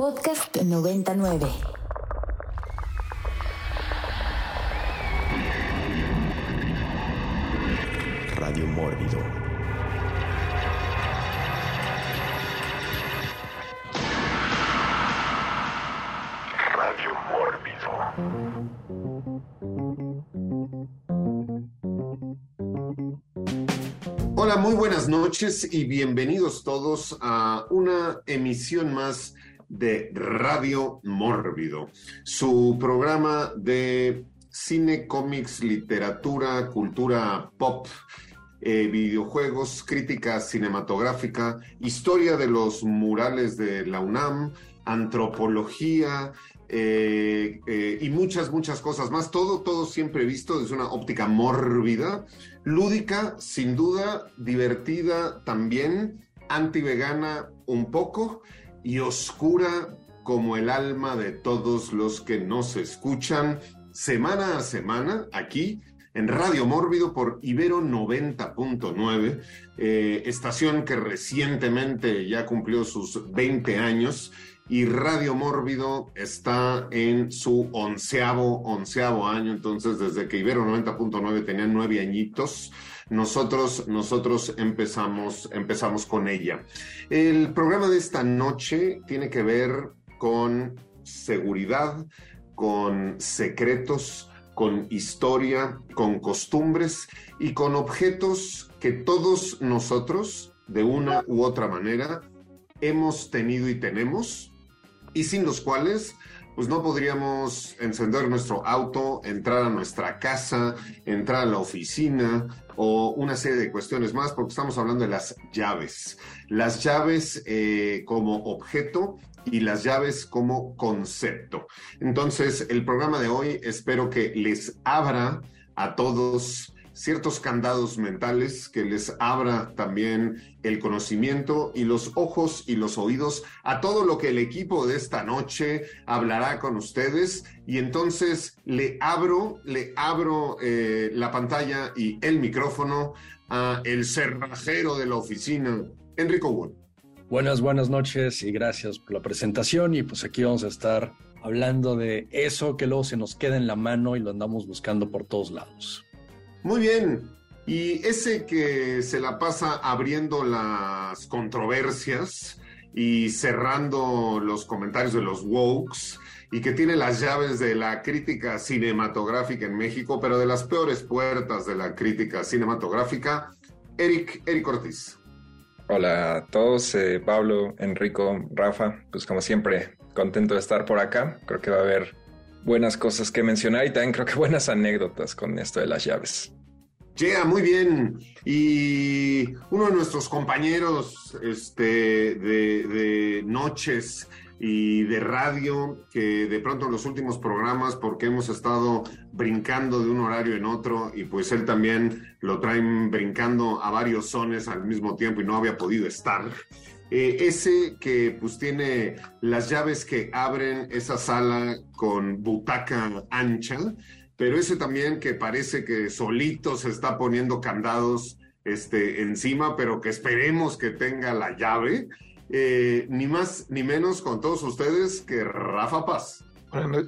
Podcast 99. Radio Mórbido. Radio Mórbido. Hola, muy buenas noches y bienvenidos todos a una emisión más de Radio Mórbido, su programa de cine, cómics, literatura, cultura pop, eh, videojuegos, crítica cinematográfica, historia de los murales de la UNAM, antropología eh, eh, y muchas, muchas cosas más. Todo, todo siempre visto desde una óptica mórbida, lúdica, sin duda, divertida también, anti-vegana un poco y oscura como el alma de todos los que nos escuchan semana a semana aquí en Radio Mórbido por Ibero 90.9, eh, estación que recientemente ya cumplió sus 20 años y Radio Mórbido está en su onceavo, onceavo año, entonces desde que Ibero 90.9 tenía nueve añitos, nosotros, nosotros empezamos, empezamos con ella. El programa de esta noche tiene que ver con seguridad, con secretos, con historia, con costumbres y con objetos que todos nosotros, de una u otra manera, hemos tenido y tenemos, y sin los cuales pues no podríamos encender nuestro auto, entrar a nuestra casa, entrar a la oficina o una serie de cuestiones más, porque estamos hablando de las llaves. Las llaves eh, como objeto y las llaves como concepto. Entonces, el programa de hoy espero que les abra a todos ciertos candados mentales que les abra también el conocimiento y los ojos y los oídos a todo lo que el equipo de esta noche hablará con ustedes. Y entonces le abro, le abro eh, la pantalla y el micrófono a el cerrajero de la oficina, Enrico Wood. Buenas, buenas noches y gracias por la presentación. Y pues aquí vamos a estar hablando de eso que luego se nos queda en la mano y lo andamos buscando por todos lados. Muy bien. Y ese que se la pasa abriendo las controversias y cerrando los comentarios de los wokes y que tiene las llaves de la crítica cinematográfica en México, pero de las peores puertas de la crítica cinematográfica, Eric, Eric Ortiz. Hola a todos, eh, Pablo, Enrico, Rafa, pues como siempre, contento de estar por acá. Creo que va a haber buenas cosas que mencionar y también creo que buenas anécdotas con esto de las llaves. Yeah, muy bien. Y uno de nuestros compañeros este, de, de, noches y de radio, que de pronto en los últimos programas, porque hemos estado brincando de un horario en otro, y pues él también lo traen brincando a varios sones al mismo tiempo y no había podido estar. Eh, ese que pues tiene las llaves que abren esa sala con butaca ancha, pero ese también que parece que solito se está poniendo candados este, encima, pero que esperemos que tenga la llave. Eh, ni más ni menos con todos ustedes que Rafa Paz. Buenas,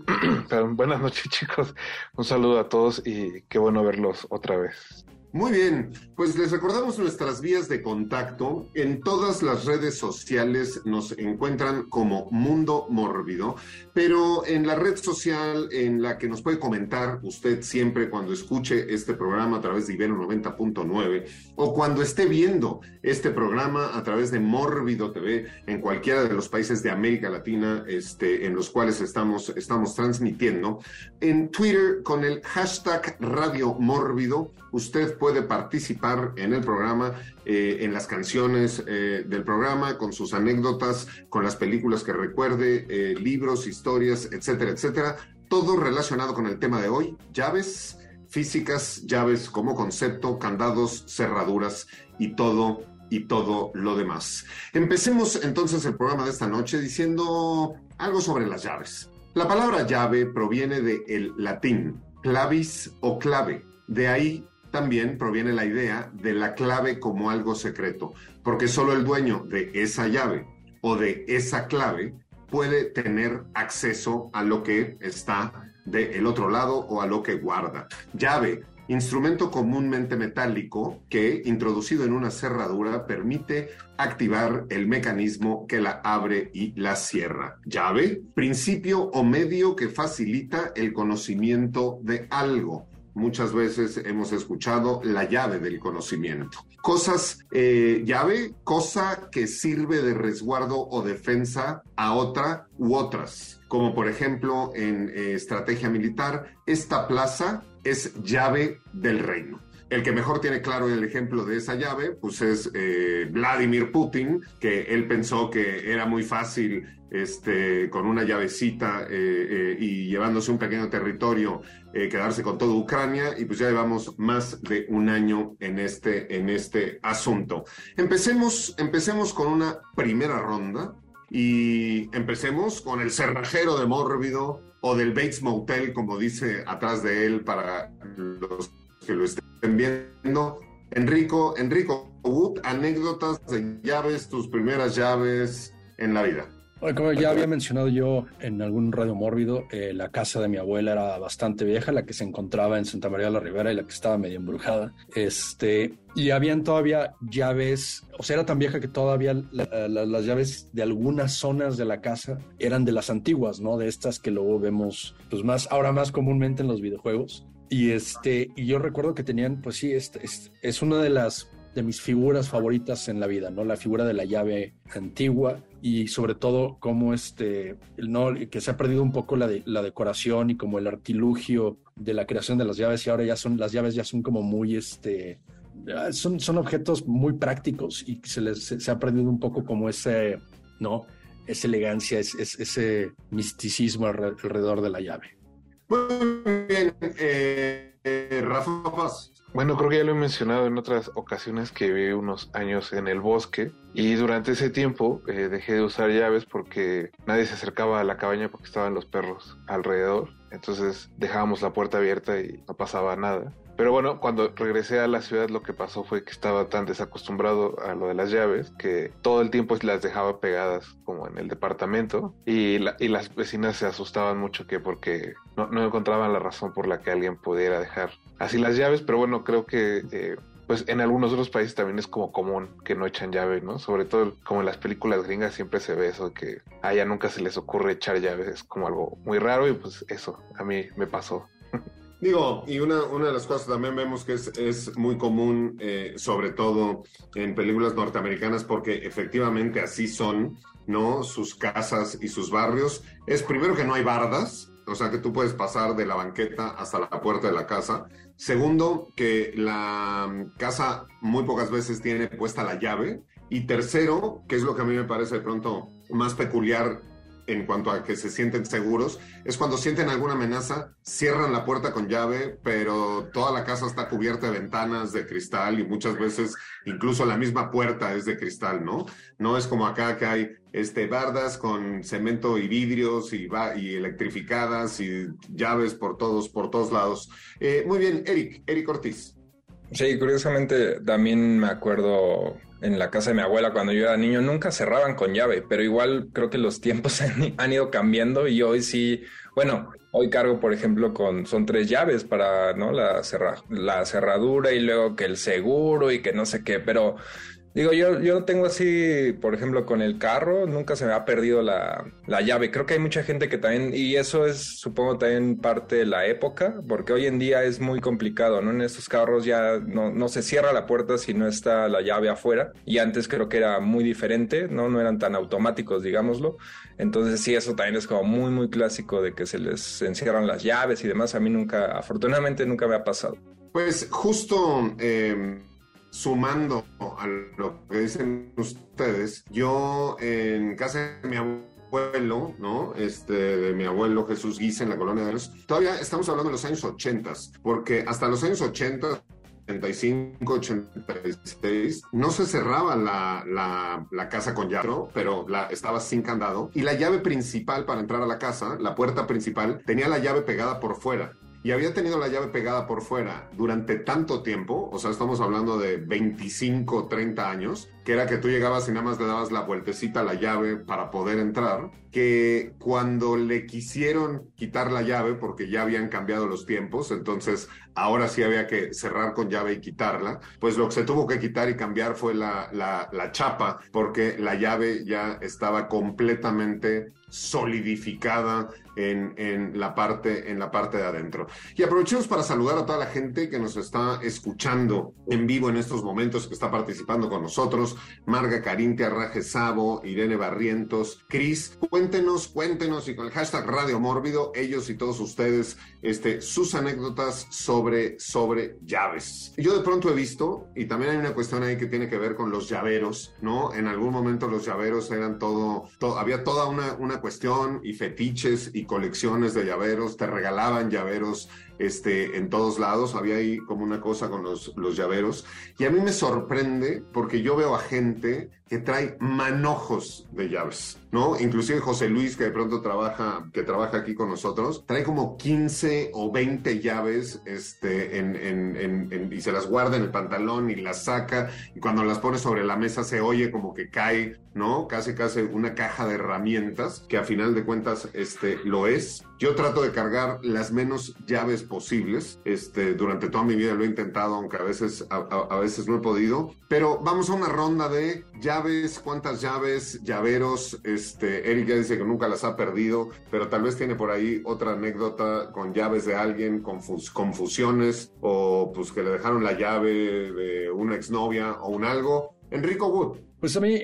no buenas noches chicos, un saludo a todos y qué bueno verlos otra vez. Muy bien, pues les recordamos nuestras vías de contacto. En todas las redes sociales nos encuentran como Mundo Mórbido, pero en la red social en la que nos puede comentar usted siempre cuando escuche este programa a través de Ibero 90.9 o cuando esté viendo este programa a través de Mórbido TV en cualquiera de los países de América Latina este, en los cuales estamos, estamos transmitiendo. En Twitter con el hashtag Radio Mórbido, usted puede participar en el programa, eh, en las canciones eh, del programa, con sus anécdotas, con las películas que recuerde, eh, libros, historias, etcétera, etcétera. Todo relacionado con el tema de hoy, llaves físicas, llaves como concepto, candados, cerraduras y todo y todo lo demás. Empecemos entonces el programa de esta noche diciendo algo sobre las llaves. La palabra llave proviene del latín clavis o clave. De ahí también proviene la idea de la clave como algo secreto, porque solo el dueño de esa llave o de esa clave puede tener acceso a lo que está del otro lado o a lo que guarda. Llave, instrumento comúnmente metálico que, introducido en una cerradura, permite activar el mecanismo que la abre y la cierra. Llave, principio o medio que facilita el conocimiento de algo. Muchas veces hemos escuchado la llave del conocimiento. Cosas, eh, llave, cosa que sirve de resguardo o defensa a otra u otras. Como por ejemplo en eh, estrategia militar, esta plaza es llave del reino. El que mejor tiene claro el ejemplo de esa llave, pues es eh, Vladimir Putin, que él pensó que era muy fácil este, con una llavecita eh, eh, y llevándose un pequeño territorio, quedarse con toda Ucrania, y pues ya llevamos más de un año en este, en este asunto. Empecemos, empecemos con una primera ronda y empecemos con el cerrajero de Mórbido o del Bates Motel, como dice atrás de él para los que lo estén viendo. Enrico, Enrico Wood, anécdotas de llaves, tus primeras llaves en la vida. como ya había mencionado yo en algún radio mórbido, eh, la casa de mi abuela era bastante vieja, la que se encontraba en Santa María de la Ribera y la que estaba medio embrujada. Este, y habían todavía llaves, o sea, era tan vieja que todavía las llaves de algunas zonas de la casa eran de las antiguas, ¿no? De estas que luego vemos, pues más, ahora más comúnmente en los videojuegos. Y este, y yo recuerdo que tenían, pues sí, este, es una de las de mis figuras favoritas en la vida, ¿no? La figura de la llave antigua y sobre todo cómo este, no, que se ha perdido un poco la, la decoración y como el artilugio de la creación de las llaves y ahora ya son, las llaves ya son como muy, este, son, son objetos muy prácticos y se les se, ha perdido un poco como ese, ¿no? Esa elegancia, es, ese misticismo alrededor de la llave. Muy bien, eh, Rafa Paz. Bueno, creo que ya lo he mencionado en otras ocasiones que viví unos años en el bosque y durante ese tiempo eh, dejé de usar llaves porque nadie se acercaba a la cabaña porque estaban los perros alrededor. Entonces dejábamos la puerta abierta y no pasaba nada. Pero bueno, cuando regresé a la ciudad lo que pasó fue que estaba tan desacostumbrado a lo de las llaves que todo el tiempo las dejaba pegadas como en el departamento y, las vecinas se asustaban mucho que porque no, no, encontraban la razón por la que alguien pudiera dejar así las llaves, pero bueno, creo que... Eh, pues en algunos otros países también es como común que no echan llave, ¿no? Sobre todo como en las películas gringas siempre se ve eso que a ella nunca se les ocurre echar llaves, es como algo muy raro y pues eso a mí me pasó. Digo, y una, de las cosas también vemos que es, es muy común, eh, sobre todo en películas norteamericanas, porque efectivamente así son, ¿no? Sus casas y sus barrios. Es primero que no hay bardas, o sea que tú puedes pasar de la banqueta hasta la puerta de la casa. Segundo, que la casa muy pocas veces tiene puesta la llave. Y tercero, que es lo que a mí me parece de pronto más peculiar en cuanto a que se sienten seguros, es cuando sienten alguna amenaza, cierran la puerta con llave, pero toda la casa está cubierta de ventanas de cristal y muchas veces incluso la misma puerta es de cristal, ¿no? No es como acá que hay este, bardas con cemento y vidrios y, y electrificadas y llaves por todos, por todos lados. Eh, muy bien, Eric, Eric Ortiz. Sí, curiosamente también me acuerdo en la casa de mi abuela cuando yo era niño, nunca cerraban con llave, pero igual creo que los tiempos han, ido cambiando y hoy sí, bueno, hoy cargo, por ejemplo, con, son tres llaves para, ¿no? La, la cerradura y luego que el seguro y que no sé qué, pero Digo, yo, yo tengo así, por ejemplo, con el carro, nunca se me ha perdido la, la, llave. Creo que hay mucha gente que también, y eso es, supongo, también parte de la época, porque hoy en día es muy complicado, ¿no? En estos carros ya no, no se cierra la puerta si no está la llave afuera, y antes creo que era muy diferente, ¿no? No eran tan automáticos, digámoslo. Entonces, sí, eso también es como muy, muy clásico de que se les encierran las llaves y demás. A mí nunca, afortunadamente, nunca me ha pasado. Pues justo. Eh sumando a lo que dicen ustedes, yo en casa de mi abuelo, ¿no? Este, de mi abuelo Jesús Guisa en la colonia de los, todavía estamos hablando de los años 80, porque hasta los años 80 85, 86, no se cerraba la, casa con llave, pero la, estaba sin candado. Y la llave principal para entrar a la casa, la puerta principal, tenía la llave pegada por fuera. Y había tenido la llave pegada por fuera durante tanto tiempo, o sea, estamos hablando de 25, 30 años, que era que tú llegabas y nada más le dabas la vueltecita a la llave para poder entrar, que cuando le quisieron quitar la llave, porque ya habían cambiado los tiempos, entonces ahora sí había que cerrar con llave y quitarla, pues lo que se tuvo que quitar y cambiar fue la, la, la chapa, porque la llave ya estaba completamente solidificada en, en, la parte, en la parte de adentro. Y aprovechemos para saludar a toda la gente que nos está escuchando en vivo en estos momentos, que está participando con nosotros. Marga Carintia, Raje Sabo, Irene Barrientos, Cris, cuéntenos, cuéntenos y con el hashtag Radio Mórbido, ellos y todos ustedes, este, sus anécdotas sobre, sobre llaves. Yo de pronto he visto, y también hay una cuestión ahí que tiene que ver con los llaveros, ¿no? En algún momento los llaveros eran todo, todo había toda una, una cuestión y fetiches y colecciones de llaveros, te regalaban llaveros este, en todos lados, había ahí como una cosa con los, los llaveros. Y a mí me sorprende porque yo veo a gente que trae manojos de llaves, ¿no? Inclusive José Luis, que de pronto trabaja, que trabaja aquí con nosotros, trae como 15 o 20 llaves este, y se las guarda en el pantalón y las saca, y cuando las pone sobre la mesa se oye como que cae, ¿no? Casi, casi una caja de herramientas, que a final de cuentas este, lo es. Yo trato de cargar las menos llaves posibles. Este, durante toda mi vida lo he intentado, aunque a veces, a, veces no he podido. Pero vamos a una ronda de llaves, cuántas llaves, llaveros. Eric ya dice que nunca las ha perdido, pero tal vez tiene por ahí otra anécdota con llaves de alguien, confus, confusiones, o pues que le dejaron la llave de una exnovia o un algo. Enrico Wood. Pues a mí,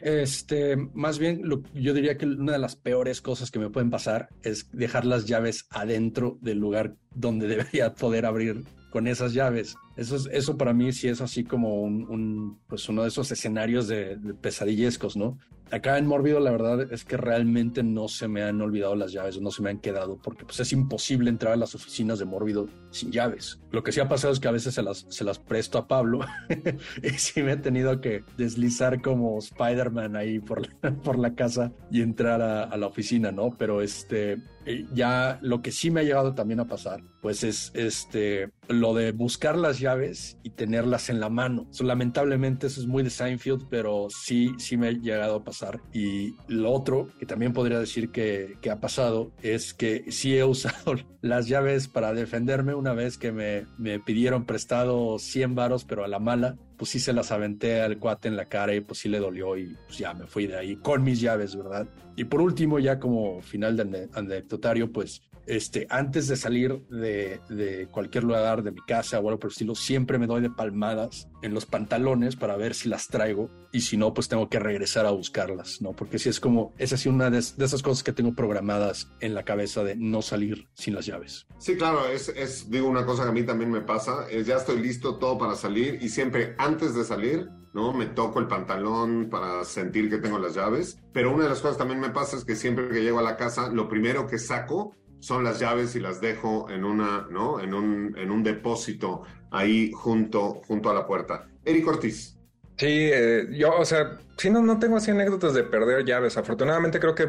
este, más bien, lo, yo diría que una de las peores cosas que me pueden pasar es dejar las llaves adentro del lugar donde debería poder abrir con esas llaves. Eso, es, eso para mí sí es así como un pues uno de esos escenarios de, de, pesadillescos, ¿no? Acá en Mórbido la verdad es que realmente no se me han olvidado las llaves, no se me han quedado, porque pues es imposible entrar a las oficinas de Mórbido sin llaves. Lo que sí ha pasado es que a veces se las, se las presto a Pablo y sí me he tenido que deslizar como Spider-Man ahí por la, por la casa y entrar a, a la oficina, ¿no? Pero este, ya lo que sí me ha llegado también a pasar, pues es este lo de buscar las llaves y tenerlas en la mano. So, lamentablemente eso es muy de Seinfeld, pero sí, sí me ha llegado a pasar. Y lo otro que también podría decir que, que ha pasado es que sí he usado las llaves para defenderme una vez que me, me pidieron prestado 100 varos, pero a la mala pues sí se las aventé al cuate en la cara y pues sí le dolió y pues ya me fui de ahí con mis llaves, ¿verdad? Y por último, ya como final de anecdotario, pues este, antes de salir de, cualquier lugar de mi casa o algo por el estilo, siempre me doy de palmadas en los pantalones para ver si las traigo y si no, pues tengo que regresar a buscarlas, ¿no? Porque si es como, es así una de, esas cosas que tengo programadas en la cabeza de no salir sin las llaves. Sí, claro, es, es digo, una cosa que a mí también me pasa, es ya estoy listo todo para salir y siempre antes de salir, ¿no? Me toco el pantalón para sentir que tengo las llaves, pero una de las cosas también me pasa es que siempre que llego a la casa, lo primero que saco son las llaves y las dejo en una, ¿no? En un, en un depósito ahí junto, junto a la puerta. Eric Ortiz. Sí, eh, yo, o sea, sí, no, no tengo así anécdotas de perder llaves. Afortunadamente creo que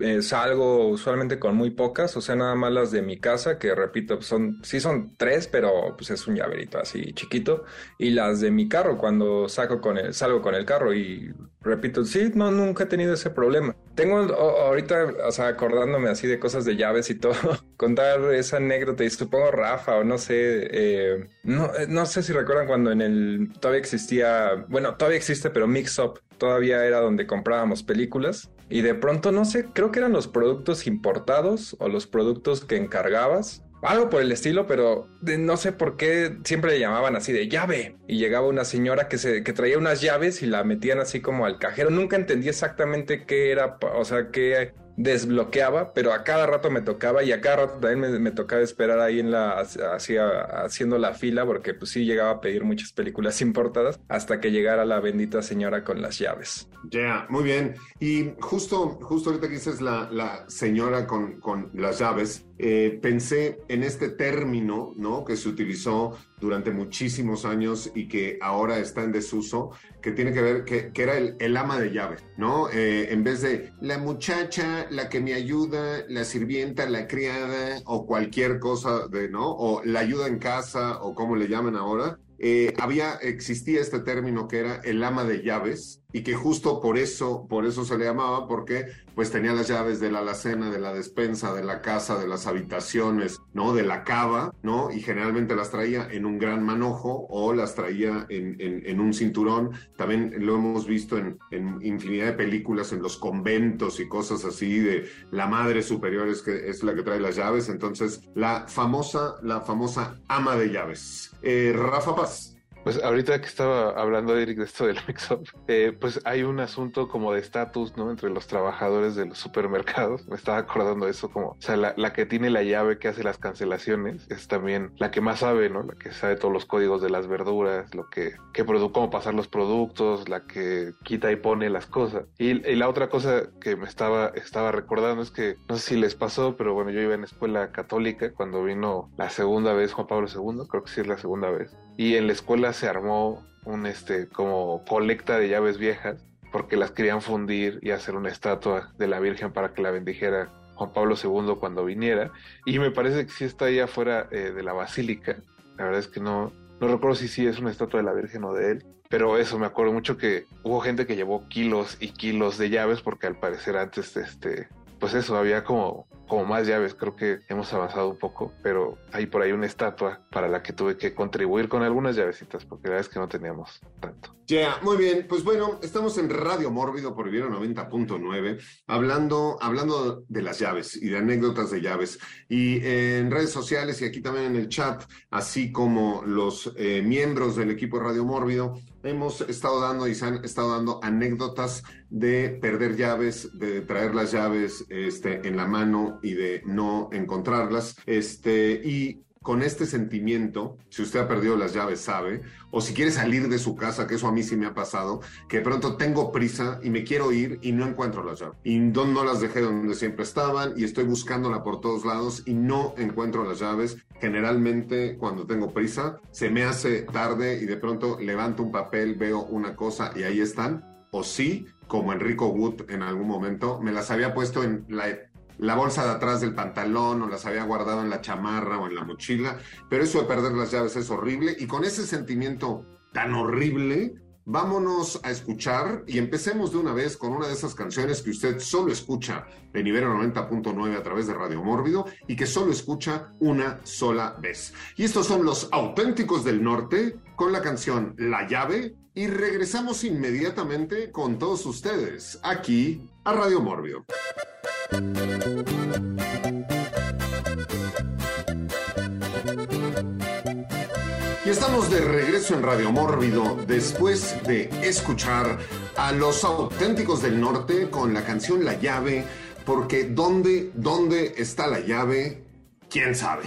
eh, salgo usualmente con muy pocas, o sea, nada más las de mi casa, que repito, son, sí son tres, pero pues es un llaverito así chiquito. Y las de mi carro, cuando saco con el, salgo con el carro y repito, sí, no, nunca he tenido ese problema. Tengo ahorita, o sea, acordándome así de cosas de llaves y todo, contar esa anécdota y supongo Rafa o no sé, eh, no, no sé si recuerdan cuando en el, todavía existía, bueno, todavía existe, pero Mix Up todavía era donde comprábamos películas y de pronto no sé, creo que eran los productos importados o los productos que encargabas. Algo por el estilo, pero no sé por qué siempre le llamaban así de llave. Y llegaba una señora que, se, que traía unas llaves y la metían así como al cajero. Nunca entendí exactamente qué era, o sea, qué desbloqueaba, pero a cada rato me tocaba y a cada rato también me, me tocaba esperar ahí en la, hacia, haciendo la fila, porque pues sí llegaba a pedir muchas películas importadas hasta que llegara la bendita señora con las llaves. Ya, muy bien. Y justo, justo ahorita que dices la, señora con, con las llaves, eh, pensé en este término, ¿no? Que se utilizó durante muchísimos años y que ahora está en desuso, que tiene que ver, que, que era el, el, ama de llaves, ¿no? Eh, en vez de la muchacha, la que me ayuda, la sirvienta, la criada o cualquier cosa de, ¿no? O la ayuda en casa o como le llaman ahora, eh, había, existía este término que era el ama de llaves y que justo por eso, por eso se le llamaba, porque pues tenía las llaves de la alacena, de la despensa, de la casa, de las habitaciones, ¿no? De la cava, ¿no? Y generalmente las traía en un gran manojo o las traía en, un cinturón. También lo hemos visto en, en, infinidad de películas, en los conventos y cosas así, de la madre superior es, que, es la que trae las llaves. Entonces, la famosa, la famosa ama de llaves. Eh, Rafa Paz. Pues ahorita que estaba hablando Eric de esto del mix-up, eh, pues hay un asunto como de estatus, ¿no? Entre los trabajadores de los supermercados. Me estaba acordando eso como, o sea, la, que tiene la llave que hace las cancelaciones es también la que más sabe, ¿no? La que sabe todos los códigos de las verduras, lo que, que cómo pasar los productos, la que quita y pone las cosas. Y, y, la otra cosa que me estaba, estaba recordando es que, no sé si les pasó, pero bueno, yo iba en escuela católica cuando vino la segunda vez Juan Pablo II, creo que sí es la segunda vez. Y en la escuela se armó un este como colecta de llaves viejas porque las querían fundir y hacer una estatua de la Virgen para que la bendijera Juan Pablo II cuando viniera. Y me parece que sí está ahí afuera eh, de la basílica. La verdad es que no, no recuerdo si sí es una estatua de la Virgen o de él. Pero eso, me acuerdo mucho que hubo gente que llevó kilos y kilos de llaves porque al parecer antes, este, pues eso, había como como más llaves, creo que hemos avanzado un poco, pero hay por ahí una estatua para la que tuve que contribuir con algunas llavecitas, porque la verdad es que no teníamos tanto. Ya, yeah, muy bien, pues bueno, estamos en Radio Mórbido por Vivir 90.9, hablando, hablando de las llaves y de anécdotas de llaves, y eh, en redes sociales y aquí también en el chat, así como los eh, miembros del equipo Radio Mórbido, hemos estado dando y se han estado dando anécdotas de perder llaves, de traer las llaves este, en la mano y de no encontrarlas. Este, y con este sentimiento, si usted ha perdido las llaves, sabe, o si quiere salir de su casa, que eso a mí sí me ha pasado, que de pronto tengo prisa y me quiero ir y no encuentro las llaves. Y no, no las dejé donde siempre estaban y estoy buscándola por todos lados y no encuentro las llaves. Generalmente cuando tengo prisa, se me hace tarde y de pronto levanto un papel, veo una cosa y ahí están. O sí, como Enrico Wood en algún momento, me las había puesto en la la bolsa de atrás del pantalón o las había guardado en la chamarra o en la mochila, pero eso de perder las llaves es horrible y con ese sentimiento tan horrible, vámonos a escuchar y empecemos de una vez con una de esas canciones que usted solo escucha en Ibero 90.9 a través de Radio Mórbido y que solo escucha una sola vez. Y estos son los auténticos del norte con la canción La llave y regresamos inmediatamente con todos ustedes aquí a Radio Mórbido. Y estamos de regreso en Radio Mórbido después de escuchar a los auténticos del norte con la canción La llave, porque ¿dónde, dónde está la llave? ¿Quién sabe?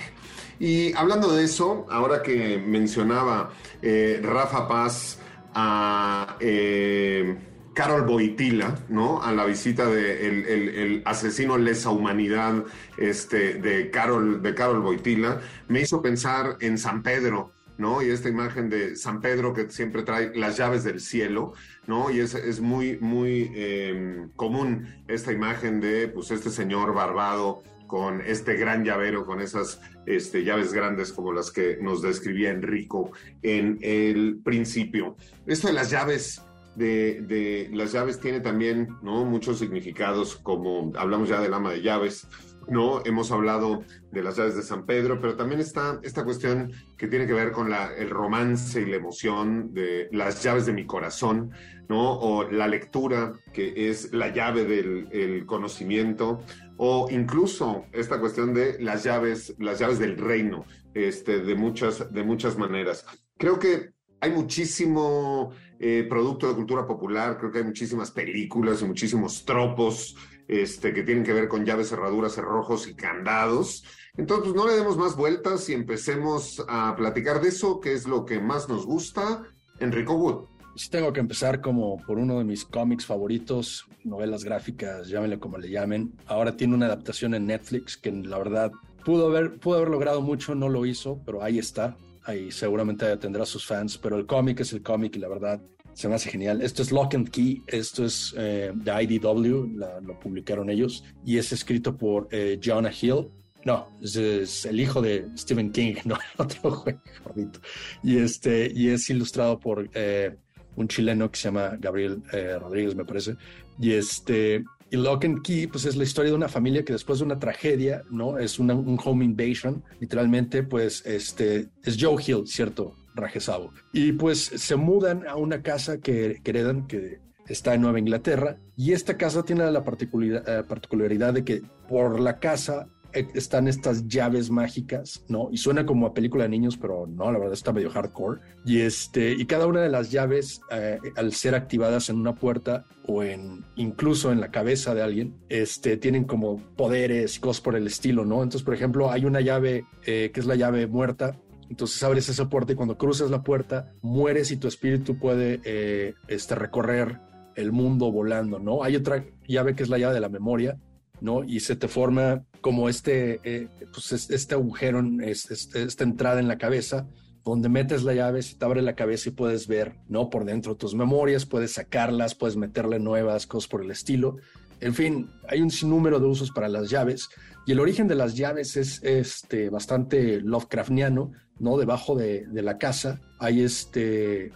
Y hablando de eso, ahora que mencionaba eh, Rafa Paz a... Eh, Carol Boitila, ¿no? A la visita de el, asesino lesa humanidad este, de, Carol, de Carol Boitila, me hizo pensar en San Pedro, ¿no? Y esta imagen de San Pedro que siempre trae las llaves del cielo, ¿no? Y es, es muy, muy eh, común esta imagen de, pues, este señor barbado con este gran llavero, con esas este, llaves grandes como las que nos describía Enrico en el principio. Esto de las llaves de, las llaves tiene también ¿no? muchos significados, como hablamos ya del ama de llaves, ¿no? Hemos hablado de las llaves de San Pedro, pero también está esta cuestión que tiene que ver con el romance y la emoción de las llaves de mi corazón, ¿no? O la lectura, que es la llave del el conocimiento, o incluso esta cuestión de las llaves, las llaves del reino, este, de, muchas, de muchas maneras. Creo que hay muchísimo eh, producto de cultura popular, creo que hay muchísimas películas y muchísimos tropos este, que tienen que ver con llaves, cerraduras, cerrojos y candados. Entonces, pues no le demos más vueltas y empecemos a platicar de eso, que es lo que más nos gusta. Enrico Wood. Sí, tengo que empezar como por uno de mis cómics favoritos, novelas gráficas, llámenle como le llamen. Ahora tiene una adaptación en Netflix que la verdad pudo haber, pudo haber logrado mucho, no lo hizo, pero ahí está ahí seguramente tendrá sus fans, pero el cómic es el cómic y la verdad se me hace genial. Esto es Lock and Key, esto es eh, de IDW, lo publicaron ellos, y es escrito por eh, Hill. No, es, el hijo de Stephen King, no otro gordito. Y, este, y es ilustrado por eh, un chileno que se llama Gabriel Rodríguez, me parece. Y este, y Lock and Key, pues es la historia de una familia que después de una tragedia, ¿no? Es un home invasion, literalmente, pues este, es Joe Hill, ¿cierto? Rajesabo. Y pues se mudan a una casa que, que heredan, que está en Nueva Inglaterra, y esta casa tiene la particularidad, eh, particularidad de que por la casa están estas llaves mágicas, ¿no? Y suena como a película de niños, pero no, la verdad está medio hardcore. Y este, y cada una de las llaves, eh, al ser activadas en una puerta o en incluso en la cabeza de alguien, este, tienen como poderes y cosas por el estilo, ¿no? Entonces, por ejemplo, hay una llave que es la llave muerta, entonces abres esa puerta y cuando cruzas la puerta, mueres y tu espíritu puede eh, este, recorrer el mundo volando, ¿no? Hay otra llave que es la llave de la memoria, ¿no? Y se te forma como este, eh, pues este agujero, esta entrada en la cabeza, donde metes la llave, se te abre la cabeza y puedes ver, ¿no? Por dentro tus memorias, puedes sacarlas, puedes meterle nuevas cosas por el estilo. En fin, hay un sinnúmero de usos para las llaves y el origen de las llaves es este, bastante Lovecraftiano, ¿no? Debajo de, la casa hay, este,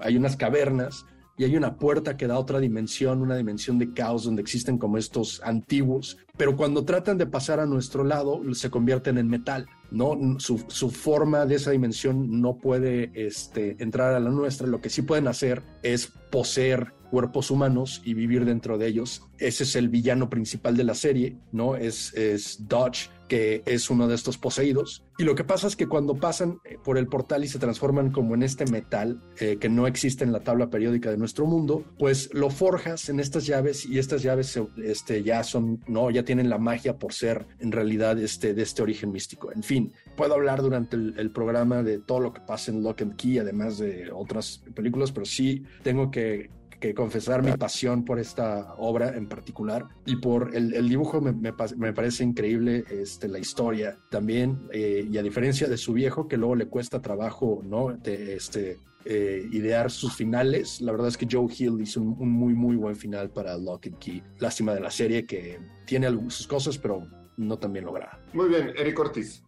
hay unas cavernas y hay una puerta que da otra dimensión, una dimensión de caos donde existen como estos antiguos, pero cuando tratan de pasar a nuestro lado se convierten en metal, ¿no? Su, forma de esa dimensión no puede este, entrar a la nuestra, lo que sí pueden hacer es poseer cuerpos humanos y vivir dentro de ellos. Ese es el villano principal de la serie, ¿no? Es, es Dodge, que es uno de estos poseídos. Y lo que pasa es que cuando pasan eh, por el portal y se transforman como en este metal eh, que no existe en la tabla periódica de nuestro mundo, pues lo forjas en estas llaves y estas llaves este, ya son, no, ya tienen la magia por ser en realidad este, de este origen místico. En fin, puedo hablar durante el, el programa de todo lo que pasa en Lock and Key, además de otras películas, pero sí tengo que que confesar mi pasión por esta obra en particular y por el, dibujo me, me, parece increíble este, la historia también eh, y a diferencia de su viejo que luego le cuesta trabajo no de, este eh, idear sus finales la verdad es que Joe Hill hizo un, muy muy buen final para Lock and Key. Lástima de la serie que tiene sus cosas pero no tan bien lograda. Muy bien Eric Ortiz.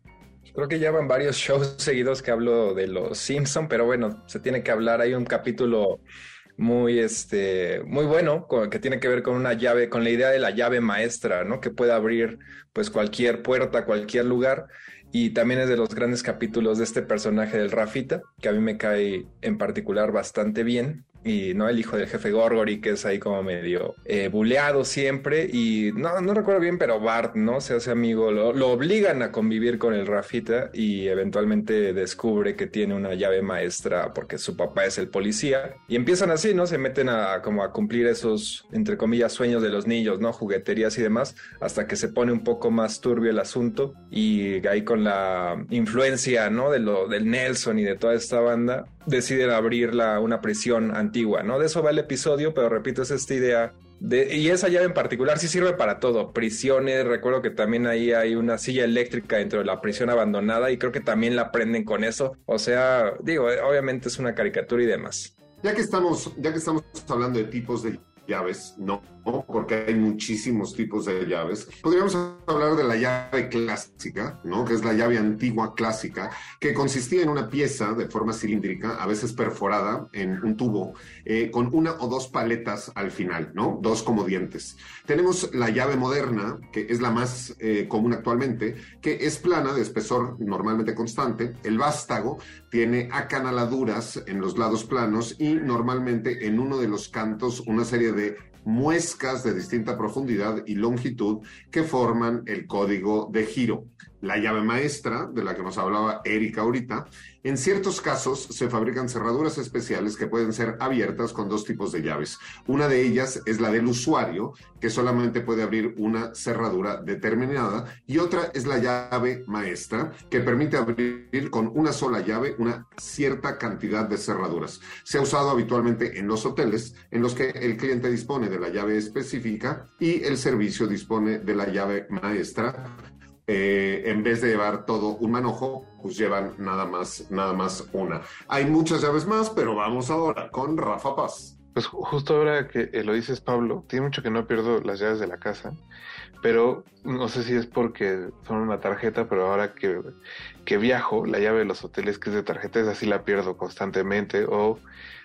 Creo que ya van varios shows seguidos que hablo de los Simpson, pero bueno, se tiene que hablar. Hay un capítulo muy, este, muy bueno, que tiene que ver con una llave, con la idea de la llave maestra, ¿no? Que puede abrir pues cualquier puerta, cualquier lugar. Y también es de los grandes capítulos de este personaje del Rafita, que a mí me cae en particular bastante bien y no el hijo del jefe Gorgory, que es ahí como medio eh, buleado siempre. Y no, no recuerdo bien, pero Bart, ¿no? Se hace amigo, lo, lo, obligan a convivir con el Rafita y eventualmente descubre que tiene una llave maestra porque su papá es el policía. Y empiezan así, ¿no? Se meten a como a cumplir esos, entre comillas, sueños de los niños, ¿no? Jugueterías y demás, hasta que se pone un poco más turbio el asunto. Y ahí con la influencia, ¿no? De lo, del Nelson y de toda esta banda, deciden abrir la, una prisión antigua, ¿no? De eso va el episodio, pero repito, es esta idea de, y esa llave en particular sí sirve para todo. Prisiones, recuerdo que también ahí hay una silla eléctrica dentro de la prisión abandonada y creo que también la prenden con eso. O sea, digo, obviamente es una caricatura y demás. Ya que estamos, ya que estamos hablando de tipos de llaves, no, porque hay muchísimos tipos de llaves. Podríamos hablar de la llave clásica, ¿no? Que es la llave antigua clásica, que consistía en una pieza de forma cilíndrica, a veces perforada en un tubo, eh, con una o dos paletas al final, ¿no? Dos como dientes. Tenemos la llave moderna, que es la más eh, común actualmente, que es plana, de espesor normalmente constante. El vástago tiene acanaladuras en los lados planos y normalmente en uno de los cantos una serie de muescas de distinta profundidad y longitud que forman el código de giro. La llave maestra, de la que nos hablaba Erika ahorita, en ciertos casos se fabrican cerraduras especiales que pueden ser abiertas con dos tipos de llaves. Una de ellas es la del usuario, que solamente puede abrir una cerradura determinada, y otra es la llave maestra, que permite abrir con una sola llave una cierta cantidad de cerraduras. Se ha usado habitualmente en los hoteles, en los que el cliente dispone de la llave específica y el servicio dispone de la llave maestra eh, en vez de llevar todo un manojo, pues llevan nada más, nada más una. Hay muchas llaves más, pero vamos ahora con Rafa Paz. Pues justo ahora que lo dices, Pablo, tiene mucho que no pierdo las llaves de la casa, pero no sé si es porque son una tarjeta, pero ahora que, que viajo, la llave de los hoteles que es de tarjeta, así la pierdo constantemente, o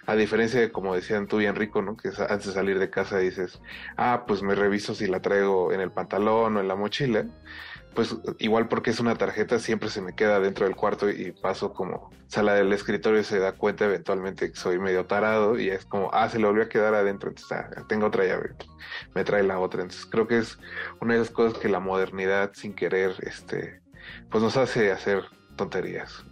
a diferencia de como decían tú y Enrico, ¿no? Que antes de salir de casa dices, ah, pues me reviso si la traigo en el pantalón o en la mochila pues igual porque es una tarjeta siempre se me queda dentro del cuarto y paso como sala del escritorio se da cuenta eventualmente que soy medio tarado y es como ah se le volvió a quedar adentro entonces ah, tengo otra llave me trae la otra entonces creo que es una de las cosas que la modernidad sin querer este pues nos hace hacer tonterías.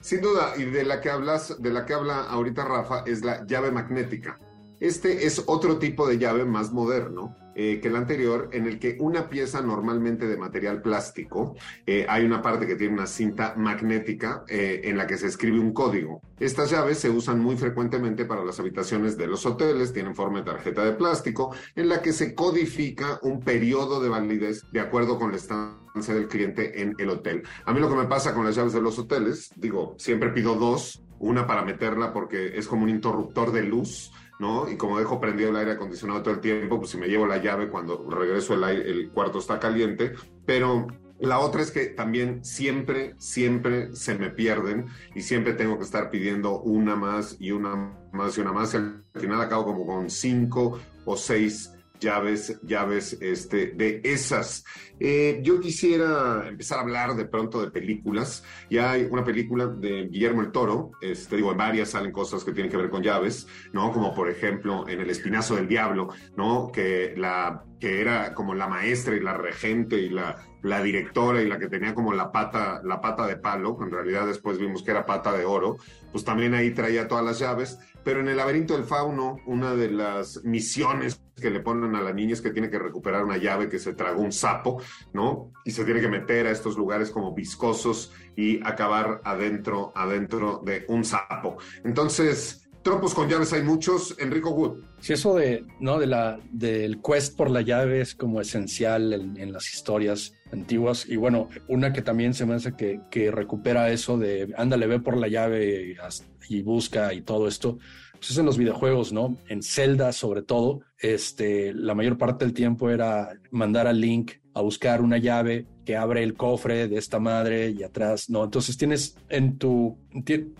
Sin duda y de la que hablas de la que habla ahorita Rafa es la llave magnética. Este es otro tipo de llave más moderno eh, que el anterior, en el que una pieza normalmente de material plástico, eh, hay una parte que tiene una cinta magnética eh, en la que se escribe un código. Estas llaves se usan muy frecuentemente para las habitaciones de los hoteles, tienen forma de tarjeta de plástico, en la que se codifica un periodo de validez de acuerdo con la estancia del cliente en el hotel. A mí lo que me pasa con las llaves de los hoteles, digo, siempre pido dos, una para meterla porque es como un interruptor de luz ¿no? Y como dejo prendido el aire acondicionado todo el tiempo, pues si me llevo la llave cuando regreso el, aire, el cuarto está caliente, pero la otra es que también siempre, siempre se me pierden y siempre tengo que estar pidiendo una más y una más y una más. Y al final acabo como con cinco o seis llaves, llaves este, de esas. Eh, yo quisiera empezar a hablar de pronto de películas. Ya hay una película de Guillermo el Toro, este, digo, en varias salen cosas que tienen que ver con llaves, ¿no? Como por ejemplo en El Espinazo del Diablo, ¿no? Que, la, que era como la maestra y la regente y la, la directora y la que tenía como la pata, la pata de palo, en realidad después vimos que era pata de oro, pues también ahí traía todas las llaves pero en el laberinto del fauno, una de las misiones que le ponen a la niña es que tiene que recuperar una llave que se tragó un sapo, ¿no? Y se tiene que meter a estos lugares como viscosos y acabar adentro, adentro de un sapo. Entonces, tropos con llaves hay muchos. Enrico Wood. Sí, eso de, ¿no? De la, del quest por la llave es como esencial en, las historias antiguas. Y bueno, una que también se me hace que, que recupera eso de ándale, ve por la llave y busca y todo esto, pues es en los videojuegos, ¿no? En Zelda sobre todo, este, la mayor parte del tiempo era mandar al Link a buscar una llave que abre el cofre de esta madre y atrás, ¿no? Entonces tienes en tu,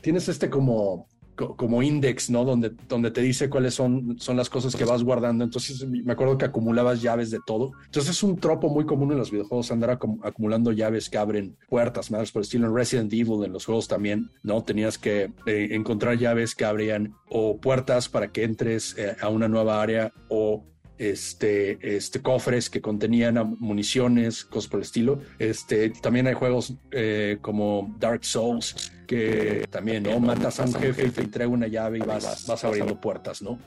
tienes este como como index, ¿no? Donde, donde te dice cuáles son, son las cosas que vas guardando. Entonces me acuerdo que acumulabas llaves de todo. Entonces es un tropo muy común en los videojuegos andar acumulando llaves que abren puertas, más por el estilo en Resident Evil, en los juegos también, ¿no? Tenías que eh, encontrar llaves que abrían o puertas para que entres eh, a una nueva área o este, este, cofres que contenían municiones, cosas por el estilo. Este, también hay juegos eh, como Dark Souls, que también, ¿no? Matas a un jefe y te entrega una llave y vas, vas abriendo puertas, ¿no?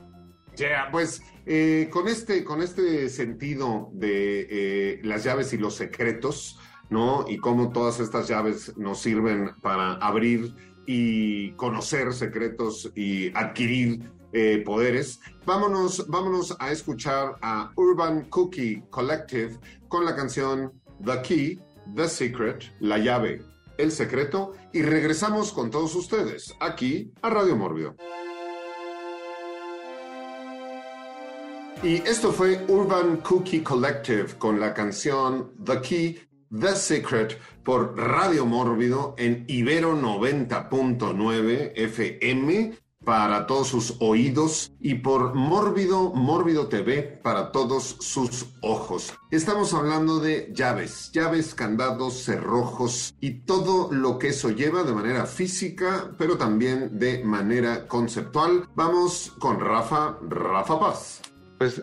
Ya, pues eh, con, este, con este sentido de eh, las llaves y los secretos, ¿no? Y cómo todas estas llaves nos sirven para abrir y conocer secretos y adquirir eh, poderes. Vámonos, vámonos a escuchar a Urban Cookie Collective con la canción The Key, The Secret, La llave, el secreto y regresamos con todos ustedes aquí a Radio Mórbido. Y esto fue Urban Cookie Collective con la canción The Key, The Secret por Radio Mórbido en Ibero 90.9 FM para todos sus oídos y por Mórbido, Mórbido TV para todos sus ojos. Estamos hablando de llaves, llaves, candados, cerrojos y todo lo que eso lleva de manera física, pero también de manera conceptual. Vamos con Rafa, Rafa Paz. Pues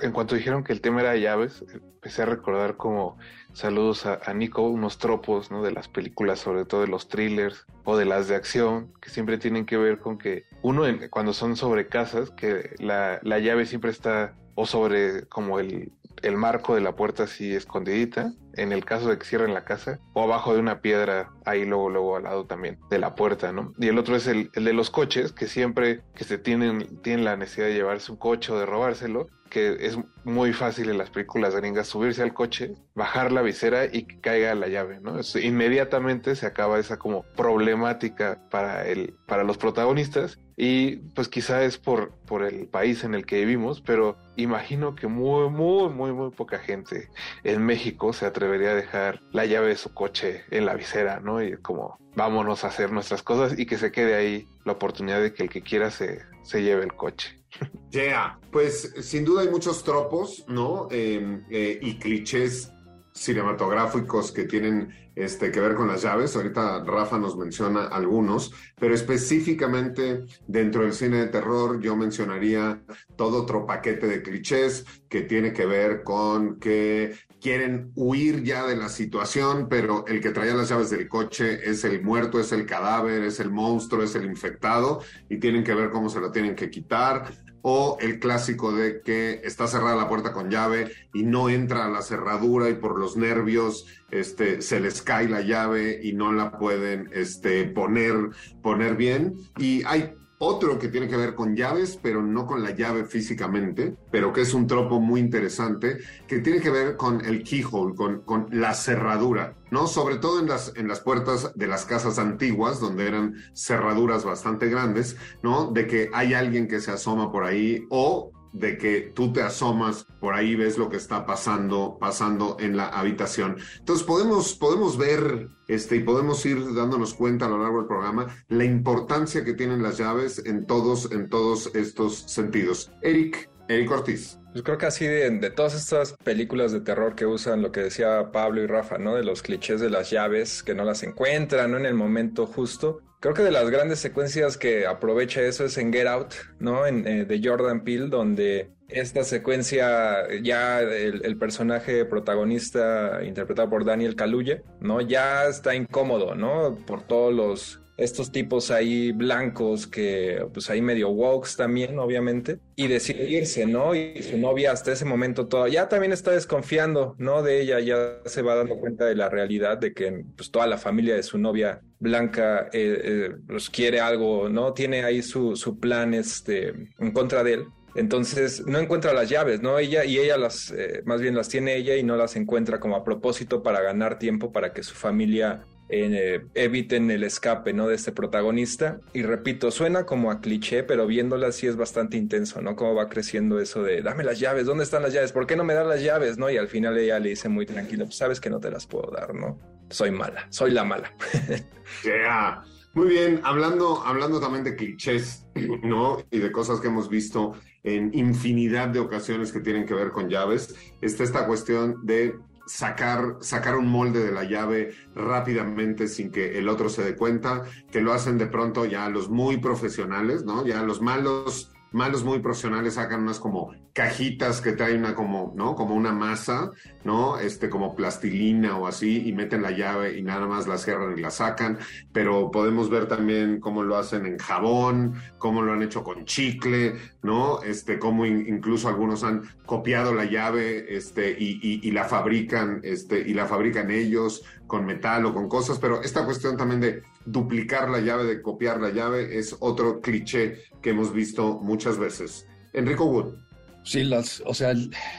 en cuanto dijeron que el tema era llaves, empecé a recordar como saludos a, Nico, unos tropos ¿no? de las películas, sobre todo de los thrillers o de las de acción, que siempre tienen que ver con que uno, cuando son sobre casas, que la, la llave siempre está o sobre como el, el marco de la puerta así escondidita, en el caso de que cierren la casa, o abajo de una piedra, ahí luego, luego al lado también de la puerta, ¿no? Y el otro es el, el de los coches, que siempre que se tienen, tienen la necesidad de llevarse un coche o de robárselo, que es muy fácil en las películas gringas subirse al coche, bajar la visera y que caiga la llave, ¿no? Es- inmediatamente se acaba esa como problemática para el, para los protagonistas y pues quizá es por, por el país en el que vivimos, pero imagino que muy, muy, muy, muy poca gente en México se atrevería a dejar la llave de su coche en la visera, ¿no? Y como vámonos a hacer nuestras cosas y que se quede ahí la oportunidad de que el que quiera se, se lleve el coche. Yeah, pues sin duda hay muchos tropos, ¿no? Eh, eh, y clichés cinematográficos que tienen este, que ver con las llaves. Ahorita Rafa nos menciona algunos, pero específicamente dentro del cine de terror yo mencionaría todo otro paquete de clichés que tiene que ver con que quieren huir ya de la situación, pero el que traía las llaves del coche es el muerto, es el cadáver, es el monstruo, es el infectado y tienen que ver cómo se lo tienen que quitar o el clásico de que está cerrada la puerta con llave y no entra a la cerradura y por los nervios este, se les cae la llave y no la pueden este, poner, poner bien. Y hay otro que tiene que ver con llaves, pero no con la llave físicamente, pero que es un tropo muy interesante, que tiene que ver con el keyhole, con, con la cerradura, ¿no? Sobre todo en las, en las puertas de las casas antiguas, donde eran cerraduras bastante grandes, ¿no? De que hay alguien que se asoma por ahí o de que tú te asomas por ahí ves lo que está pasando pasando en la habitación. Entonces podemos podemos ver este y podemos ir dándonos cuenta a lo largo del programa la importancia que tienen las llaves en todos en todos estos sentidos. Eric, Eric Ortiz. Pues creo que así de, de todas estas películas de terror que usan lo que decía Pablo y Rafa, ¿no? De los clichés de las llaves que no las encuentran, ¿no? En el momento justo. Creo que de las grandes secuencias que aprovecha eso es en Get Out, ¿no? En, eh, de Jordan Peele, donde esta secuencia, ya el, el, personaje protagonista interpretado por Daniel Kaluuya, ¿no? Ya está incómodo, ¿no? Por todos los estos tipos ahí blancos que pues ahí medio wokes también obviamente y decide irse, ¿no? Y su novia hasta ese momento todo ya también está desconfiando, ¿no? De ella ya se va dando cuenta de la realidad de que pues toda la familia de su novia blanca eh, eh, pues quiere algo, ¿no? Tiene ahí su, su plan este en contra de él. Entonces no encuentra las llaves, ¿no? Ella y ella las, eh, más bien las tiene ella y no las encuentra como a propósito para ganar tiempo para que su familia eh, eviten el escape, ¿no? De este protagonista. Y repito, suena como a cliché, pero viéndola sí es bastante intenso, ¿no? Cómo va creciendo eso de, dame las llaves, ¿dónde están las llaves? ¿Por qué no me das las llaves, no? Y al final ella le dice muy tranquilo, pues sabes que no te las puedo dar, ¿no? Soy mala, soy la mala. Muy bien, hablando, hablando también de clichés, ¿no? Y de cosas que hemos visto en infinidad de ocasiones que tienen que ver con llaves, está esta cuestión de sacar, sacar un molde de la llave rápidamente sin que el otro se dé cuenta, que lo hacen de pronto ya los muy profesionales, ¿no? Ya los malos malos muy profesionales sacan unas como cajitas que traen una como, ¿no? Como una masa, ¿no? Este, como plastilina o así, y meten la llave y nada más la cierran y la sacan, pero podemos ver también cómo lo hacen en jabón, cómo lo han hecho con chicle, ¿no? Este, cómo in, incluso algunos han copiado la llave, este, y, y, la fabrican, este, y la fabrican ellos con metal o con cosas, pero esta cuestión también de duplicar la llave, de copiar la llave, es otro cliché que hemos visto muchas veces. Enrico Wood. Sí, las, o sea,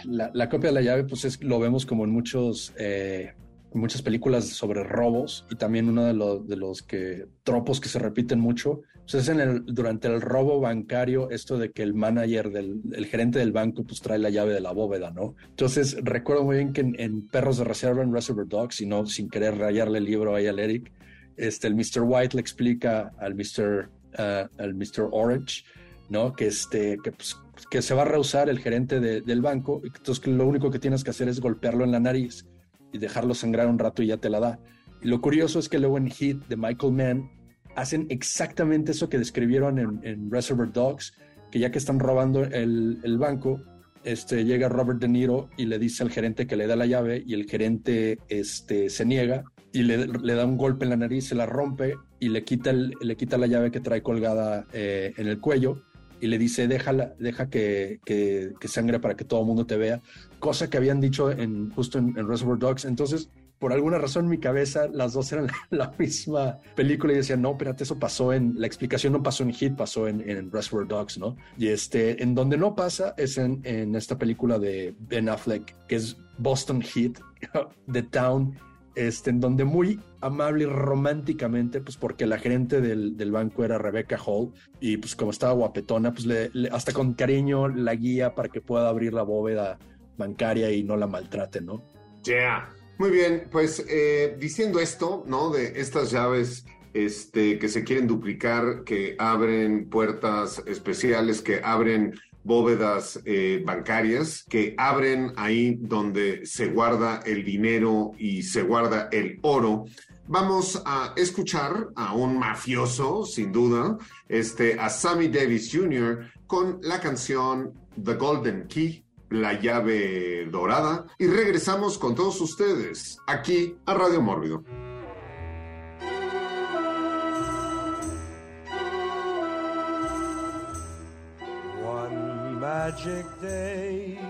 la, copia de la llave, pues es, lo vemos como en muchos, eh, muchas películas sobre robos y también uno de, los de los que tropos que se repiten mucho, pues es en el, durante el robo bancario esto de que el manager del el gerente del banco pues trae la llave de la bóveda, ¿no? Entonces recuerdo muy bien que en, Perros de Reserva, en Reservoir Dogs, y no sin querer rayarle el libro ahí al Eric, este, el Mr. White le explica al Mr. Uh, al Mr. Orange, ¿no? Que, este, que, pues, que se va a rehusar el gerente de, del banco, entonces lo único que tienes que hacer es golpearlo en la nariz y dejarlo sangrar un rato y ya te la da. Y lo curioso es que luego en Heat de Michael Mann hacen exactamente eso que describieron en, en Reservoir Dogs, que ya que están robando el, el, banco, este, llega Robert De Niro y le dice al gerente que le da la llave y el gerente este, se niega y le, le, da un golpe en la nariz, se la rompe y le quita, el, le quita la llave que trae colgada eh, en el cuello y le dice, déjala, deja que, que, sangre para que todo el mundo te vea, cosa que habían dicho en, justo en, en Reservoir Dogs. Entonces, por alguna razón en mi cabeza las dos eran la, misma película y decía, no, espérate, eso pasó en, la explicación no pasó en Hit, pasó en, en Reservoir Dogs, ¿no? Y este, en donde no pasa es en, en esta película de Ben Affleck, que es Boston Heat, The Town, este, en donde muy amable y románticamente, pues porque la gerente del, del, banco era Rebecca Hall y pues como estaba guapetona, pues le, hasta con cariño la guía para que pueda abrir la bóveda bancaria y no la maltrate, ¿no? Ya. Muy bien, pues eh, diciendo esto, ¿no? De estas llaves este, que se quieren duplicar, que abren puertas especiales, que abren bóvedas eh, bancarias, que abren ahí donde se guarda el dinero y se guarda el oro. Vamos a escuchar a un mafioso, sin duda, este, a Sammy Davis Jr. con la canción The Golden Key la llave dorada y regresamos con todos ustedes aquí a Radio Mórbido.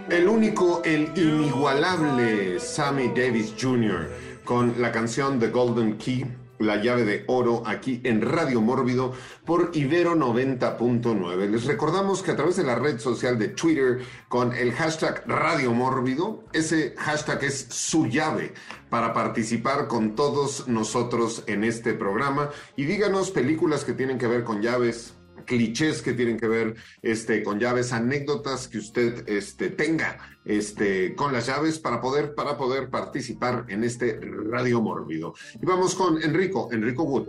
El único, el inigualable Sammy Davis Jr. con la canción The Golden Key la llave de oro aquí en Radio Mórbido por Ibero 90.9. Les recordamos que a través de la red social de Twitter con el hashtag Radio Mórbido, ese hashtag es su llave para participar con todos nosotros en este programa y díganos películas que tienen que ver con llaves, clichés que tienen que ver este, con llaves, anécdotas que usted este, tenga este, con las llaves para poder, para poder participar en este radio mórbido. Y vamos con Enrico, Enrico Wood.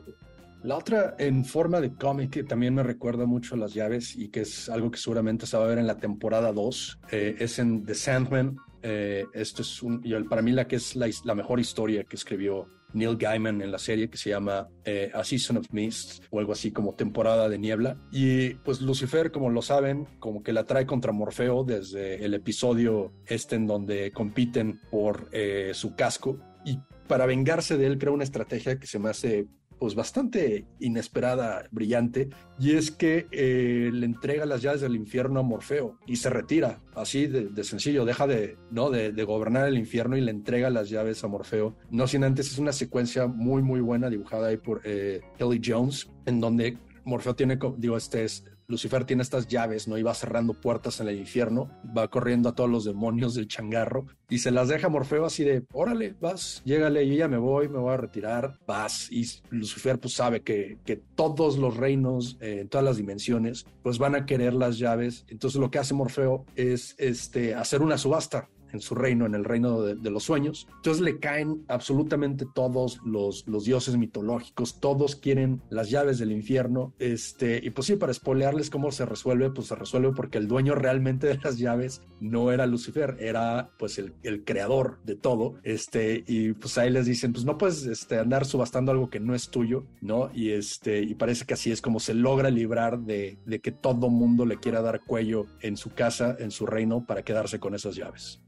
La otra en forma de cómic que también me recuerda mucho a las llaves y que es algo que seguramente se va a ver en la temporada 2, eh, es en The Sandman. Eh, esto es un, para mí la que es la, la mejor historia que escribió Neil Gaiman en la serie que se llama eh, A Season of Mist o algo así como temporada de niebla. Y pues Lucifer, como lo saben, como que la trae contra Morfeo desde el episodio este en donde compiten por eh, su casco. Y para vengarse de él crea una estrategia que se me hace pues bastante inesperada, brillante, y es que eh, le entrega las llaves del infierno a Morfeo y se retira, así de, sencillo, deja de, ¿no? De, gobernar el infierno y le entrega las llaves a Morfeo. No sin antes es una secuencia muy, muy buena dibujada ahí por eh, Kelly Jones, en donde Morfeo tiene, digo, este es Lucifer tiene estas llaves, ¿no? Y va cerrando puertas en el infierno, va corriendo a todos los demonios del changarro y se las deja Morfeo así de, órale, vas, llégale, yo ya me voy, me voy a retirar, vas. Y Lucifer pues sabe que, que todos los reinos, eh, en todas las dimensiones, pues van a querer las llaves. Entonces lo que hace Morfeo es este, hacer una subasta en su reino, en el reino de, los sueños. Entonces le caen absolutamente todos los, los dioses mitológicos, todos quieren las llaves del infierno. Este, y pues sí, para espolearles cómo se resuelve, pues se resuelve porque el dueño realmente de las llaves no era Lucifer, era pues el, el creador de todo. Este, y pues ahí les dicen, pues no puedes este, andar subastando algo que no es tuyo, ¿no? Y este, y parece que así es como se logra librar de, de que todo mundo le quiera dar cuello en su casa, en su reino, para quedarse con esas llaves.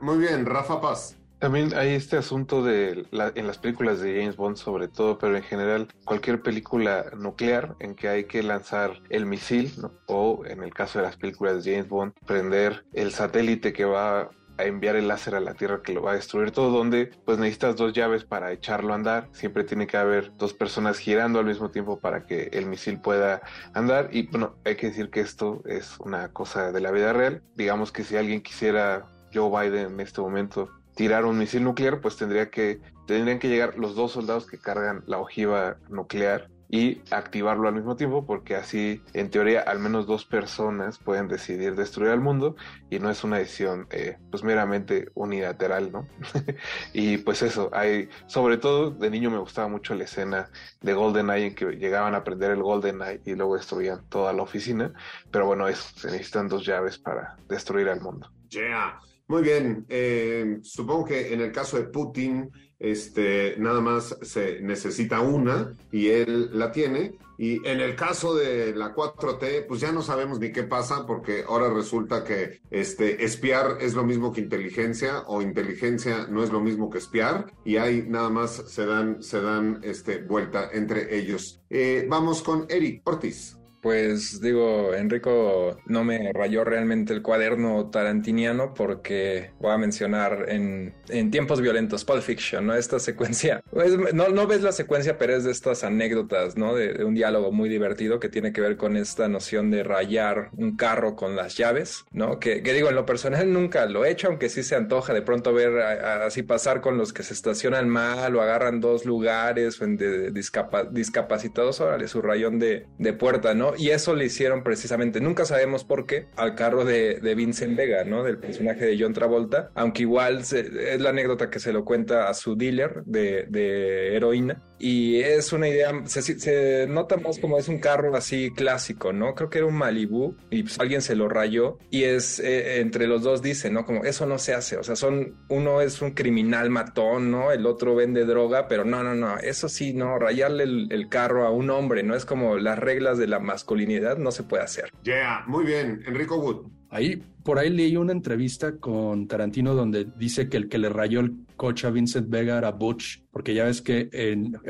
Muy bien, Rafa Paz. También hay este asunto de en las películas de James Bond sobre todo, pero en general cualquier película nuclear en que hay que lanzar el misil o en el caso de las películas de James Bond prender el satélite que va a enviar el láser a la Tierra que lo va a destruir todo, donde pues necesitas dos llaves para echarlo a andar, siempre tiene que haber dos personas girando al mismo tiempo para que el misil pueda andar. Y bueno, hay que decir que esto es una cosa de la vida real, digamos que si alguien quisiera Joe Biden en este momento tirar un misil nuclear, pues tendría que, tendrían que llegar los dos soldados que cargan la ojiva nuclear y activarlo al mismo tiempo, porque así, en teoría, al menos dos personas pueden decidir destruir al mundo y no es una decisión, eh, pues meramente unilateral, ¿no? y pues eso, hay, sobre todo de niño me gustaba mucho la escena de GoldenEye en que llegaban a prender el GoldenEye y luego destruían toda la oficina, pero bueno, eso, se necesitan dos llaves para destruir al mundo. Yeah. Muy bien, eh, supongo que en el caso de Putin, este, nada más se necesita una y él la tiene. Y en el caso de la 4T, pues ya no sabemos ni qué pasa porque ahora resulta que este, espiar es lo mismo que inteligencia o inteligencia no es lo mismo que espiar y ahí nada más se dan, se dan este, vuelta entre ellos. Eh, vamos con Eric Ortiz. Pues digo, Enrico no me rayó realmente el cuaderno tarantiniano porque voy a mencionar en, en tiempos violentos, Pulp Fiction, ¿no? Esta secuencia, pues, no, no ves la secuencia, pero es de estas anécdotas, ¿no? De, un diálogo muy divertido que tiene que ver con esta noción de rayar un carro con las llaves, ¿no? Que, que digo, en lo personal nunca lo he hecho, aunque sí se antoja de pronto ver a, así pasar con los que se estacionan mal o agarran dos lugares o de, de discapa, discapacitados, órale, su rayón de, de puerta, ¿no? Y eso le hicieron precisamente, nunca sabemos por qué, al carro de, de Vincent Vega, ¿no? Del personaje de John Travolta, aunque igual se, es la anécdota que se lo cuenta a su dealer de, de heroína. Y es una idea, se, nota más como es un carro así clásico, ¿no? Creo que era un Malibu y pues alguien se lo rayó y es eh, entre los dos dice, ¿no? Como eso no se hace, o sea, son, uno es un criminal matón, ¿no? El otro vende droga, pero no, no, no, eso sí, no, rayarle el, el carro a un hombre, ¿no? Es como las reglas de la masculinidad no se puede hacer. Yeah, muy bien, Enrico Wood. Ahí, por ahí leí una entrevista con Tarantino donde dice que el que le rayó el coche a Vincent Vega era Butch, porque ya ves que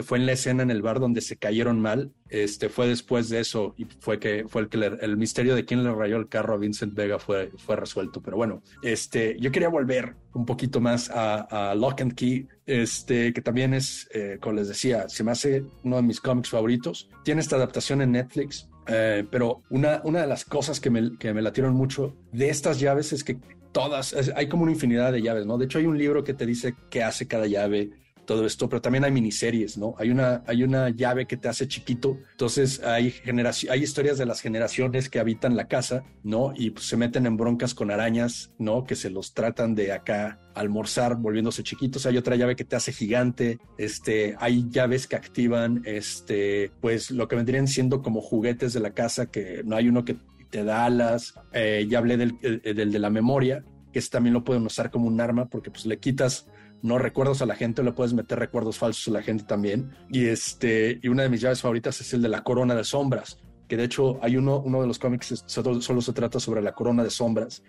fue en la escena en el bar donde se cayeron mal, este, fue después de eso y fue que fue el que el misterio de quién le rayó el carro a Vincent Vega fue, fue resuelto. Pero bueno, este, yo quería volver un poquito más a, a Lock and Key, este, que también es, eh, como les decía, se me hace uno de mis cómics favoritos. Tiene esta adaptación en Netflix, eh, pero una, una de las cosas que me, que me latieron mucho de estas llaves es que todas, hay como una infinidad de llaves, ¿no? De hecho, hay un libro que te dice qué hace cada llave, todo esto, pero también hay miniseries, ¿no? Hay una, hay una llave que te hace chiquito, entonces hay, generación, hay historias de las generaciones que habitan la casa, ¿no? Y pues, se meten en broncas con arañas, ¿no? Que se los tratan de acá almorzar volviéndose chiquitos, hay otra llave que te hace gigante, este, hay llaves que activan, este, pues lo que vendrían siendo como juguetes de la casa, que no hay uno que te da alas, eh, ya hablé del, del de la memoria, que también lo pueden usar como un arma porque pues le quitas no recuerdos a la gente, le puedes meter recuerdos falsos a la gente también. Y este, y una de mis llaves favoritas es el de la corona de sombras, que de hecho hay uno, uno de los cómics solo, se trata sobre la corona de sombras,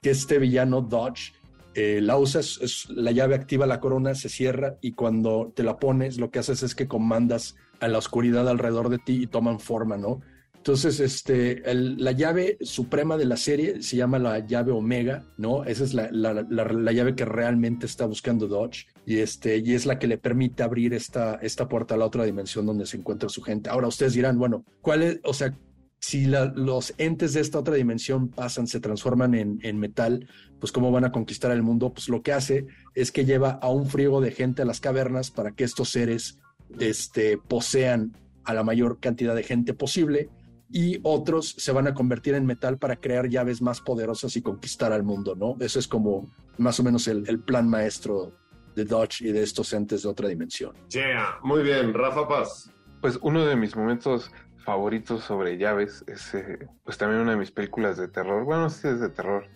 que este villano Dodge eh, la usas, es, la llave activa la corona, se cierra y cuando te la pones lo que haces es que comandas a la oscuridad alrededor de ti y toman forma, ¿no? Entonces, este, el, la llave suprema de la serie se llama la llave Omega, ¿no? Esa es la, la, la, la, llave que realmente está buscando Dodge y, este, y es la que le permite abrir esta, esta puerta a la otra dimensión donde se encuentra su gente. Ahora, ustedes dirán, bueno, ¿cuál es, o sea, si los entes de esta otra dimensión pasan, se transforman en, en, metal, pues cómo van a conquistar el mundo, pues lo que hace es que lleva a un friego de gente a las cavernas para que estos seres este, posean a la mayor cantidad de gente posible y otros se van a convertir en metal para crear llaves más poderosas y conquistar al mundo, ¿no? Eso es como más o menos el, el plan maestro de Dodge y de estos entes de otra dimensión. Yeah, muy bien, Rafa Paz. Pues uno de mis momentos favoritos sobre llaves es eh, pues también una de mis películas de terror. Bueno, sí es de terror,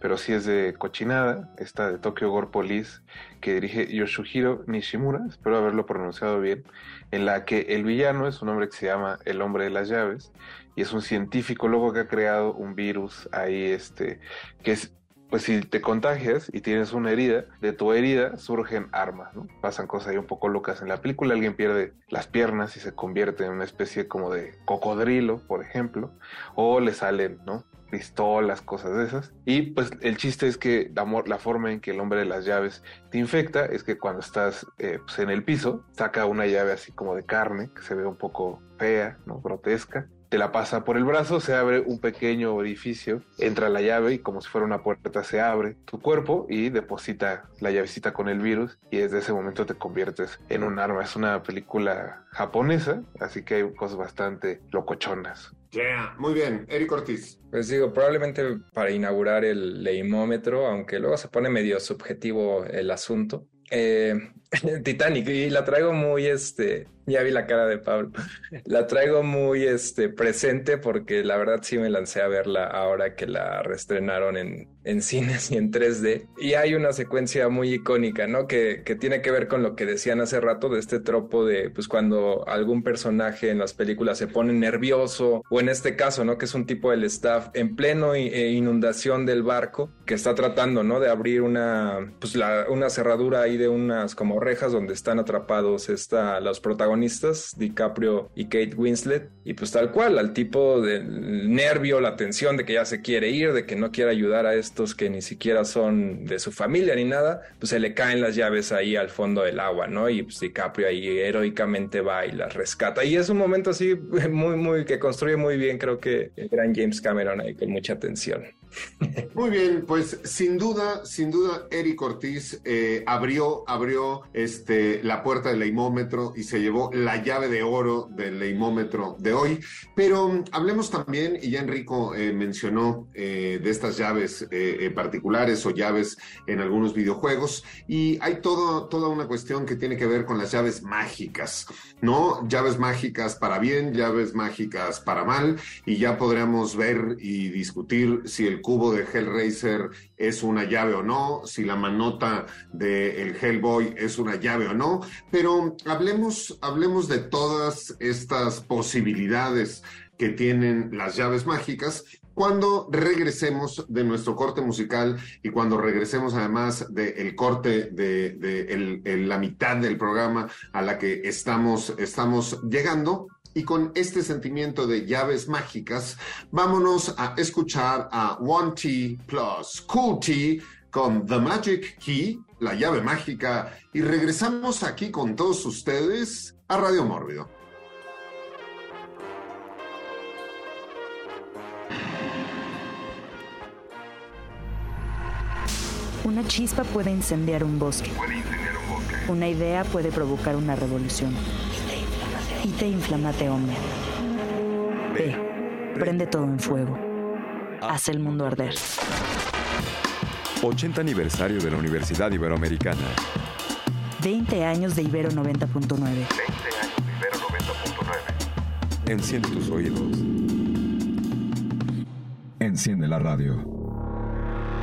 pero sí es de cochinada, esta de Tokyo Gore Police, que dirige Yoshuhiro Nishimura, espero haberlo pronunciado bien, en la que el villano es un hombre que se llama el hombre de las llaves, y es un científico luego que ha creado un virus ahí, este, que es pues si te contagias y tienes una herida, de tu herida surgen armas, ¿no? Pasan cosas ahí un poco locas. En la película alguien pierde las piernas y se convierte en una especie como de cocodrilo, por ejemplo, o le salen, ¿no? Pistolas, cosas de esas. Y pues el chiste es que la, forma en que el hombre de las llaves te infecta es que cuando estás eh, pues en el piso, saca una llave así como de carne, que se ve un poco fea, ¿no? Grotesca, te la pasa por el brazo, se abre un pequeño orificio, entra la llave y como si fuera una puerta se abre tu cuerpo y deposita la llavecita con el virus y desde ese momento te conviertes en un arma. Es una película japonesa, así que hay cosas bastante locochonas. Yeah, muy bien. Eric Ortiz. Pues digo, probablemente para inaugurar el leimómetro, aunque luego se pone medio subjetivo el asunto. Eh, Titanic, y la traigo muy, este, ya vi la cara de Pablo, la traigo muy, este, presente porque la verdad sí me lancé a verla ahora que la reestrenaron en, en cines y en 3D. Y hay una secuencia muy icónica, ¿no? Que, que tiene que ver con lo que decían hace rato de este tropo de, pues, cuando algún personaje en las películas se pone nervioso, o en este caso, ¿no? Que es un tipo del staff en pleno inundación del barco, que está tratando, ¿no? De abrir una, pues, la, una cerradura ahí de unas como rejas donde están atrapados esta, los protagonistas DiCaprio y Kate Winslet, y pues tal cual, al tipo del nervio, la tensión de que ya se quiere ir, de que no quiere ayudar a estos que ni siquiera son de su familia ni nada, pues se le caen las llaves ahí al fondo del agua, ¿no? Y pues DiCaprio ahí heroicamente va y las rescata. Y es un momento así muy, muy, que construye muy bien, creo que el gran James Cameron ahí con mucha atención. Muy bien, pues sin duda, sin duda, Eric Ortiz eh, abrió, abrió este, la puerta del leimómetro y se llevó la llave de oro del leimómetro de hoy. Pero mm, hablemos también, y ya Enrico eh, mencionó eh, de estas llaves particulares o llaves en algunos videojuegos, y hay todo, toda una cuestión que tiene que ver con las llaves mágicas, ¿no? Llaves mágicas para bien, llaves mágicas para mal, y ya podríamos ver y discutir si el cubo de Hellraiser es una llave o no, si la manota del Hellboy es una llave o no, pero hablemos, hablemos de todas estas posibilidades que tienen las llaves mágicas cuando regresemos de nuestro corte musical y cuando regresemos además del corte de, la mitad del programa a la que estamos, estamos llegando, y con este sentimiento de llaves mágicas, vámonos a escuchar a One T Plus Cool T con The Magic Key, la llave mágica, y regresamos aquí con todos ustedes a Radio Mórbido. Una chispa puede incendiar un bosque. Puede incendiar un bosque. Una idea puede provocar una revolución y te inflamate hombre. Ve, prende todo en fuego. Haz el mundo arder. 80 aniversario de la Universidad Iberoamericana. 20 años de Ibero 90.9. 20 años de Ibero 90.9. Enciende tus oídos. Enciende la radio.